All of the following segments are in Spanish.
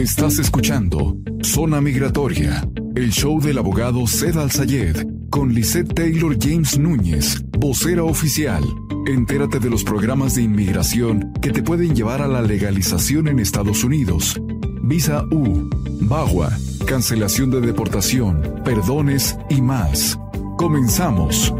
Estás escuchando Zona Migratoria, el show del abogado Zed Al-Sayed con Lisette Taylor James Núñez, vocera oficial. Entérate de los programas de inmigración que te pueden llevar a la legalización en Estados Unidos. Visa U, BAGUA, cancelación de deportación, perdones y más. Comenzamos.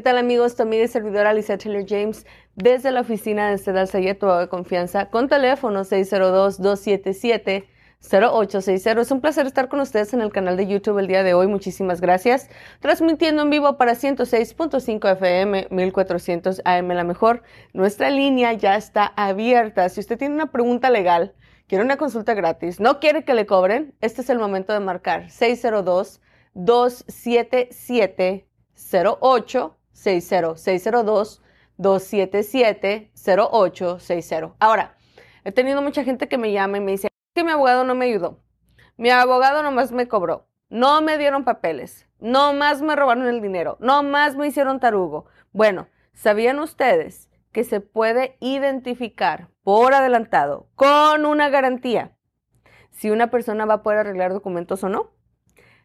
¿Qué tal amigos? Tu amiga y servidora Lisa Taylor James desde la oficina de Sedal Sayet, tu de confianza, con teléfono 602-277-0860. Es un placer estar con ustedes en el canal de YouTube el día de hoy. Muchísimas gracias. Transmitiendo en vivo para 106.5 FM, 1400 AM La Mejor. Nuestra línea ya está abierta. Si usted tiene una pregunta legal, quiere una consulta gratis, no quiere que le cobren, este es el momento de marcar 602 277 08 60602-277-0860. Ahora, he tenido mucha gente que me llama y me dice que mi abogado no me ayudó. Mi abogado nomás me cobró. No me dieron papeles. No más me robaron el dinero. No más me hicieron tarugo. Bueno, ¿sabían ustedes que se puede identificar por adelantado con una garantía si una persona va a poder arreglar documentos o no?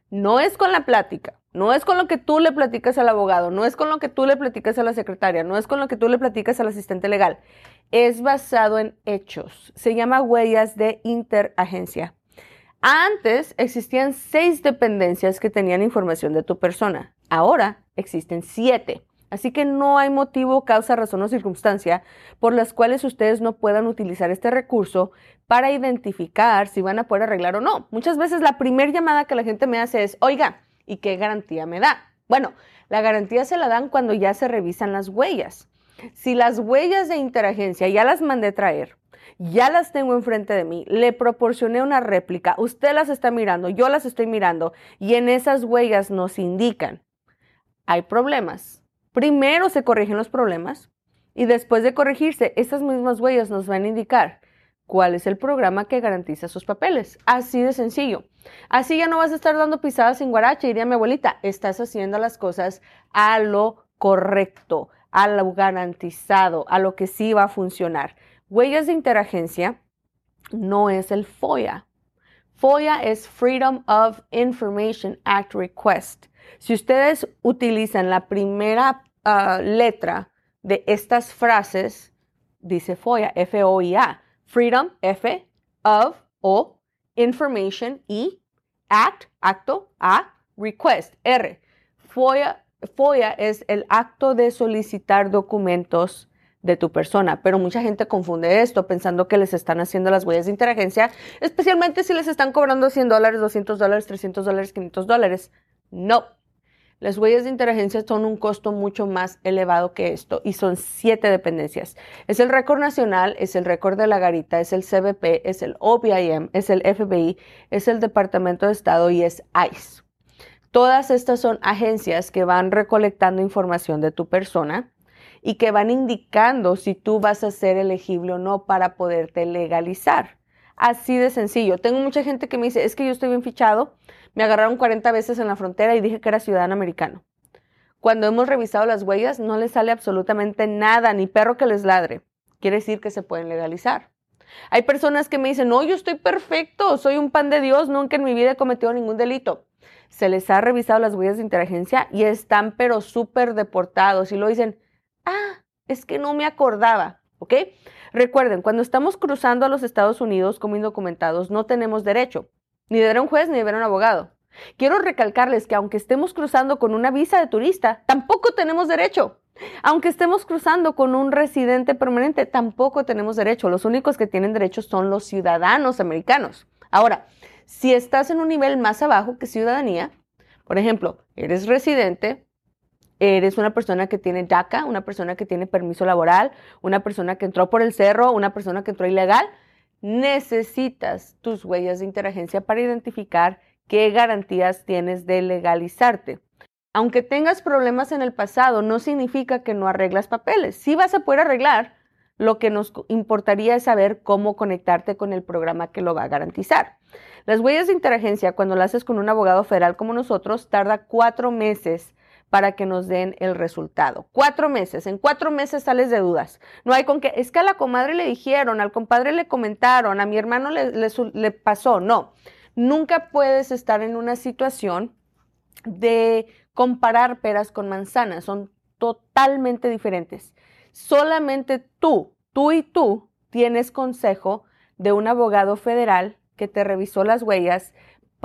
No es con la plática. No es con lo que tú le platicas al abogado, no es con lo que tú le platicas a la secretaria, no es con lo que tú le platicas al asistente legal. Es basado en hechos. Se llama huellas de interagencia. Antes existían seis dependencias que tenían información de tu persona. Ahora existen siete. Así que no hay motivo, causa, razón o circunstancia por las cuales ustedes no puedan utilizar este recurso para identificar si van a poder arreglar o no. Muchas veces la primera llamada que la gente me hace es, oiga, ¿Y qué garantía me da? Bueno, la garantía se la dan cuando ya se revisan las huellas. Si las huellas de interagencia ya las mandé traer, ya las tengo enfrente de mí, le proporcioné una réplica, usted las está mirando, yo las estoy mirando y en esas huellas nos indican, hay problemas. Primero se corrigen los problemas y después de corregirse, esas mismas huellas nos van a indicar cuál es el programa que garantiza sus papeles. Así de sencillo. Así ya no vas a estar dando pisadas sin guarache, diría mi abuelita. Estás haciendo las cosas a lo correcto, a lo garantizado, a lo que sí va a funcionar. Huellas de interagencia no es el FOIA. FOIA es Freedom of Information Act Request. Si ustedes utilizan la primera ah, letra de estas frases, dice FOIA, F-O-I-A freedom, F, of, O, information, I, act, acto, A, request, R. FOIA, FOIA es el acto de solicitar documentos de tu persona, pero mucha gente confunde esto pensando que les están haciendo las huellas de interagencia, especialmente si les están cobrando 100 dólares, 200 dólares, 300 dólares, 500 dólares. No, las huellas de interagencia son un costo mucho más elevado que esto y son siete dependencias. Es el récord nacional, es el récord de la garita, es el CBP, es el OPIM, es el FBI, es el Departamento de Estado y es ICE. Todas estas son agencias que van recolectando información de tu persona y que van indicando si tú vas a ser elegible o no para poderte legalizar. Así de sencillo. Tengo mucha gente que me dice, es que yo estoy bien fichado, me agarraron 40 veces en la frontera y dije que era ciudadano americano. Cuando hemos revisado las huellas, no les sale absolutamente nada, ni perro que les ladre. Quiere decir que se pueden legalizar. Hay personas que me dicen, no, yo estoy perfecto, soy un pan de Dios, nunca en mi vida he cometido ningún delito. Se les ha revisado las huellas de inteligencia y están pero súper deportados y lo dicen, ah, es que no me acordaba, ¿ok? Recuerden, cuando estamos cruzando a los Estados Unidos como indocumentados, no tenemos derecho ni de ver a un juez ni de ver a un abogado. Quiero recalcarles que aunque estemos cruzando con una visa de turista, tampoco tenemos derecho. Aunque estemos cruzando con un residente permanente, tampoco tenemos derecho. Los únicos que tienen derecho son los ciudadanos americanos. Ahora, si estás en un nivel más abajo que ciudadanía, por ejemplo, eres residente, eres una persona que tiene DACA, una persona que tiene permiso laboral, una persona que entró por el cerro, una persona que entró ilegal, necesitas tus huellas de interagencia para identificar qué garantías tienes de legalizarte. Aunque tengas problemas en el pasado, no significa que no arreglas papeles. Sí vas a poder arreglar, lo que nos importaría es saber cómo conectarte con el programa que lo va a garantizar. Las huellas de interagencia, cuando las haces con un abogado federal como nosotros, tarda cuatro meses para que nos den el resultado. Cuatro meses, en cuatro meses sales de dudas. No hay con que, es que a la comadre le dijeron, al compadre le comentaron, a mi hermano le, le pasó. No, nunca puedes estar en una situación de comparar peras con manzanas, son totalmente diferentes. Solamente tú, tú y tú tienes consejo de un abogado federal que te revisó las huellas,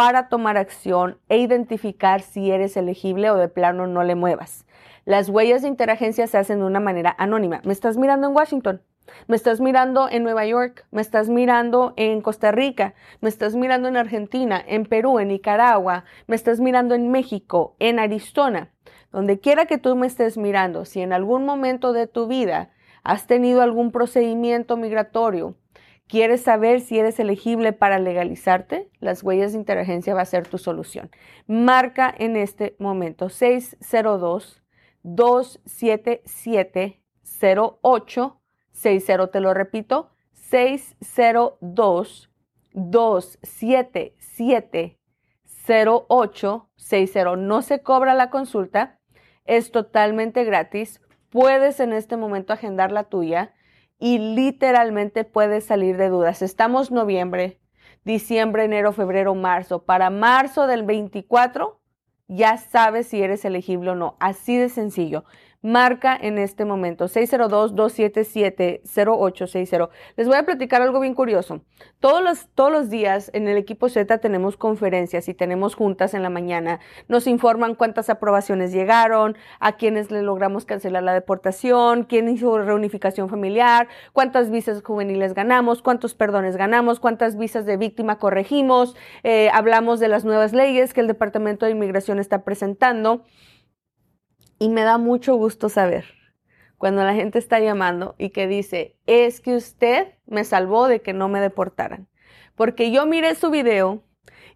para tomar acción e identificar si eres elegible o de plano no le muevas. Las huellas de interagencia se hacen de una manera anónima. ¿Me estás mirando en Washington? ¿Me estás mirando en Nueva York? ¿Me estás mirando en Costa Rica? ¿Me estás mirando en Argentina, en Perú, en Nicaragua? ¿Me estás mirando en México, en Arizona? Donde quiera que tú me estés mirando, si en algún momento de tu vida has tenido algún procedimiento migratorio ¿Quieres saber si eres elegible para legalizarte? Las huellas de interagencia va a ser tu solución. Marca en este momento 602-277-0860. Te lo repito, 602-277-0860. No se cobra la consulta, es totalmente gratis. Puedes en este momento agendar la tuya y literalmente puedes salir de dudas. Estamos noviembre, diciembre, enero, febrero, marzo. Para marzo del 24 ya sabes si eres elegible o no. Así de sencillo marca en este momento 602-277-0860. Les voy a platicar algo bien curioso. Todos los, todos los días en el equipo Z tenemos conferencias y tenemos juntas en la mañana. Nos informan cuántas aprobaciones llegaron, a quienes le logramos cancelar la deportación, quién hizo reunificación familiar, cuántas visas juveniles ganamos, cuántos perdones ganamos, cuántas visas de víctima corregimos. Eh, hablamos de las nuevas leyes que el Departamento de Inmigración está presentando. Y me da mucho gusto saber cuando la gente está llamando y que dice, es que usted me salvó de que no me deportaran. Porque yo miré su video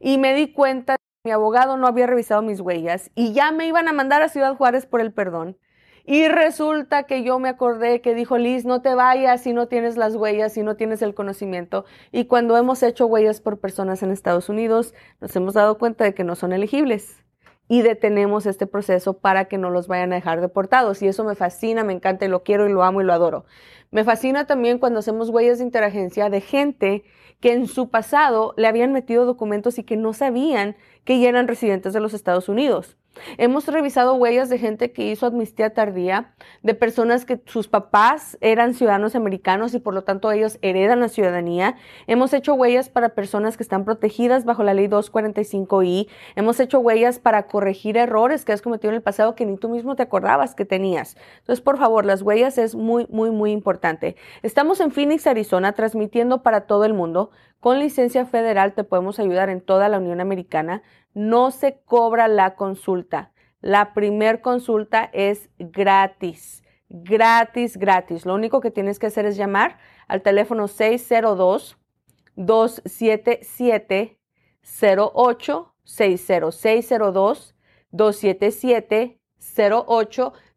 y me di cuenta que mi abogado no había revisado mis huellas y ya me iban a mandar a Ciudad Juárez por el perdón. Y resulta que yo me acordé que dijo Liz, no te vayas si no tienes las huellas, si no tienes el conocimiento. Y cuando hemos hecho huellas por personas en Estados Unidos, nos hemos dado cuenta de que no son elegibles y detenemos este proceso para que no los vayan a dejar deportados. Y eso me fascina, me encanta y lo quiero y lo amo y lo adoro. Me fascina también cuando hacemos huellas de interagencia de gente que en su pasado le habían metido documentos y que no sabían que ya eran residentes de los Estados Unidos. Hemos revisado huellas de gente que hizo amnistía tardía, de personas que sus papás eran ciudadanos americanos y por lo tanto ellos heredan la ciudadanía. Hemos hecho huellas para personas que están protegidas bajo la ley 245i. Hemos hecho huellas para corregir errores que has cometido en el pasado que ni tú mismo te acordabas que tenías. Entonces, por favor, las huellas es muy, muy, muy importante. Estamos en Phoenix, Arizona, transmitiendo para todo el mundo. Con licencia federal te podemos ayudar en toda la Unión Americana no se cobra la consulta. La primer consulta es gratis. Gratis, gratis. Lo único que tienes que hacer es llamar al teléfono 602 277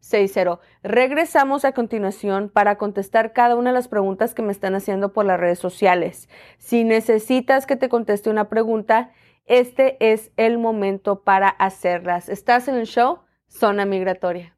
0860 602 277 0860. Regresamos a continuación para contestar cada una de las preguntas que me están haciendo por las redes sociales. Si necesitas que te conteste una pregunta, este es el momento para hacerlas. ¿Estás en el show? Zona Migratoria.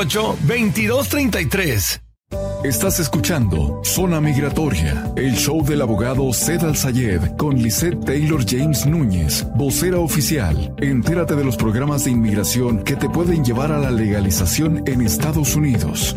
2233. Estás escuchando Zona Migratoria, el show del abogado Zed Al Sayed con Lisette Taylor James Núñez, vocera oficial. Entérate de los programas de inmigración que te pueden llevar a la legalización en Estados Unidos.